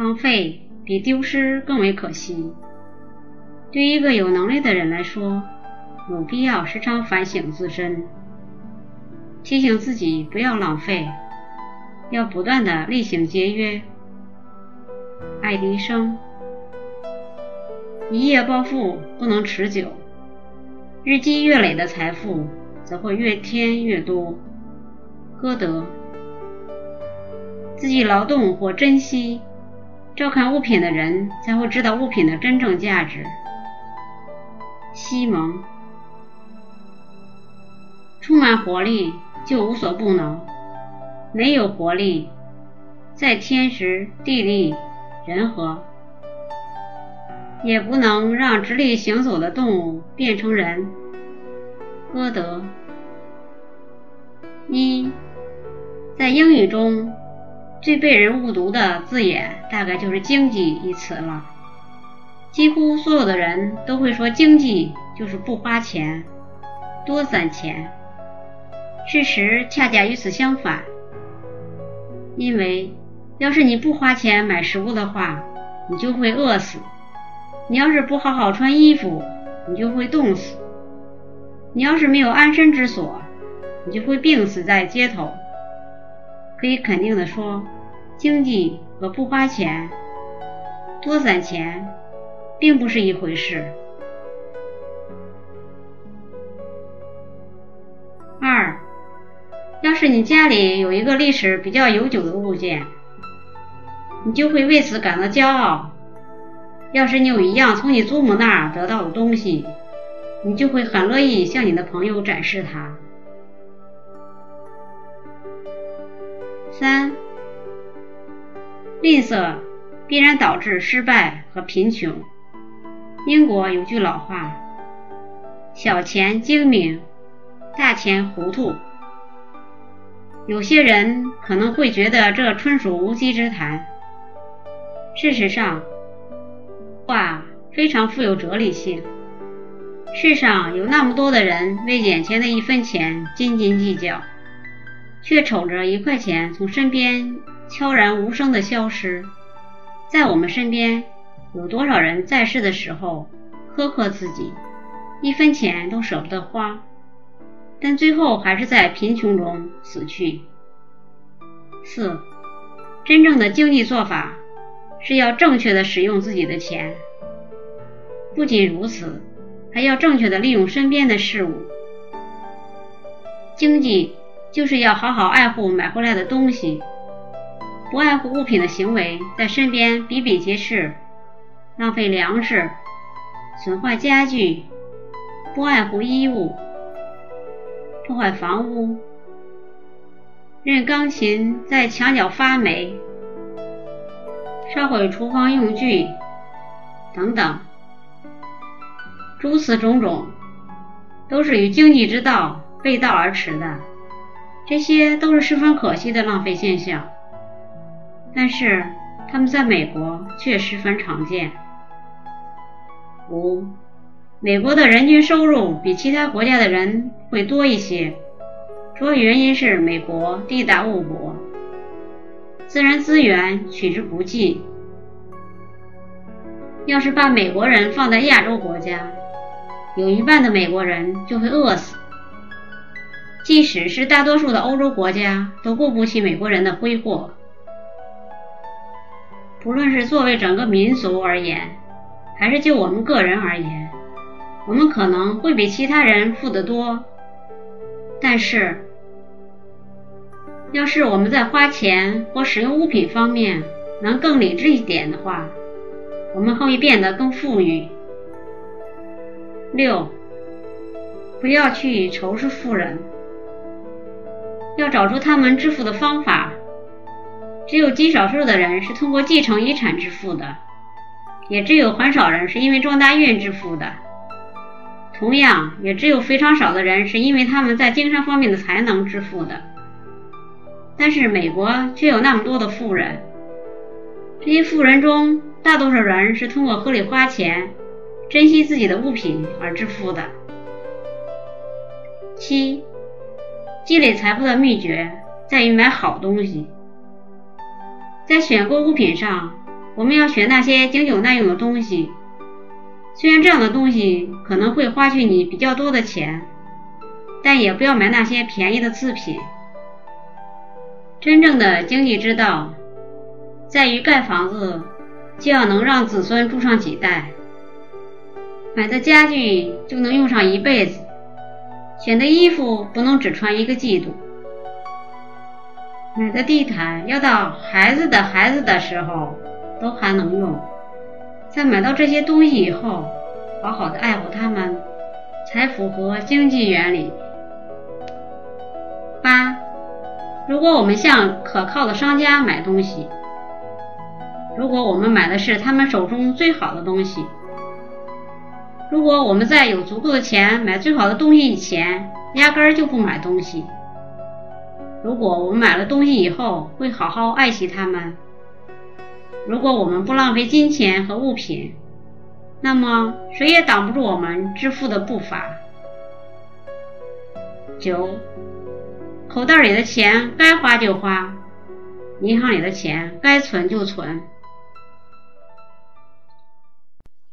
浪费比丢失更为可惜。对一个有能力的人来说，有必要时常反省自身，提醒自己不要浪费，要不断的厉行节约。爱迪生，一夜暴富不能持久，日积月累的财富则会越添越多。歌德，自己劳动或珍惜。照看物品的人才会知道物品的真正价值。西蒙，充满活力就无所不能，没有活力，在天时地利人和，也不能让直立行走的动物变成人。歌德。一，在英语中。最被人误读的字眼，大概就是“经济”一词了。几乎所有的人都会说，经济就是不花钱，多攒钱。事实恰恰与此相反。因为，要是你不花钱买食物的话，你就会饿死；你要是不好好穿衣服，你就会冻死；你要是没有安身之所，你就会病死在街头。可以肯定的说，经济和不花钱、多攒钱，并不是一回事。二，要是你家里有一个历史比较悠久的物件，你就会为此感到骄傲；要是你有一样从你祖母那儿得到的东西，你就会很乐意向你的朋友展示它。三，吝啬必然导致失败和贫穷。英国有句老话：“小钱精明，大钱糊涂。”有些人可能会觉得这纯属无稽之谈。事实上，话非常富有哲理性。世上有那么多的人为眼前的一分钱斤斤计较。却瞅着一块钱从身边悄然无声的消失，在我们身边有多少人在世的时候苛刻自己，一分钱都舍不得花，但最后还是在贫穷中死去。四，真正的经济做法是要正确的使用自己的钱，不仅如此，还要正确的利用身边的事物，经济。就是要好好爱护买回来的东西，不爱护物品的行为在身边比比皆是，浪费粮食，损坏家具，不爱护衣物，破坏房屋，任钢琴在墙角发霉，烧毁厨房用具，等等，诸此种种，都是与经济之道背道而驰的。这些都是十分可惜的浪费现象，但是他们在美国却十分常见。五，美国的人均收入比其他国家的人会多一些，主要原因是美国地大物博，自然资源取之不尽。要是把美国人放在亚洲国家，有一半的美国人就会饿死。即使是大多数的欧洲国家都顾不起美国人的挥霍，不论是作为整个民族而言，还是就我们个人而言，我们可能会比其他人富得多。但是，要是我们在花钱或使用物品方面能更理智一点的话，我们会变得更富裕。六，不要去仇视富人。要找出他们致富的方法。只有极少数的人是通过继承遗产致富的，也只有很少人是因为撞大运致富的。同样，也只有非常少的人是因为他们在经商方面的才能致富的。但是美国却有那么多的富人，这些富人中大多数人是通过合理花钱、珍惜自己的物品而致富的。七。积累财富的秘诀在于买好东西，在选购物品上我们要选那些经久耐用的东西，虽然这样的东西可能会花去你比较多的钱，但也不要买那些便宜的次品。真正的经济之道，在于盖房子就要能让子孙住上几代，买的家具就能用上一辈子，选的衣服不能只穿一个季度，买的地毯要到孩子的孩子的时候都还能用。在买到这些东西以后，好好的爱护它们，才符合经济原理。八。如果我们向可靠的商家买东西，如果我们买的是他们手中最好的东西，如果我们在有足够的钱买最好的东西以前，压根儿就不买东西；如果我们买了东西以后会好好爱惜它们；如果我们不浪费金钱和物品，那么谁也挡不住我们致富的步伐。九。口袋里的钱该花就花，银行里的钱该存就存。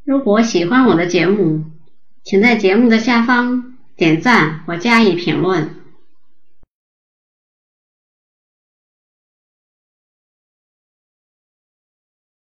如果喜欢我的节目，请在节目的下方点赞或加以评论。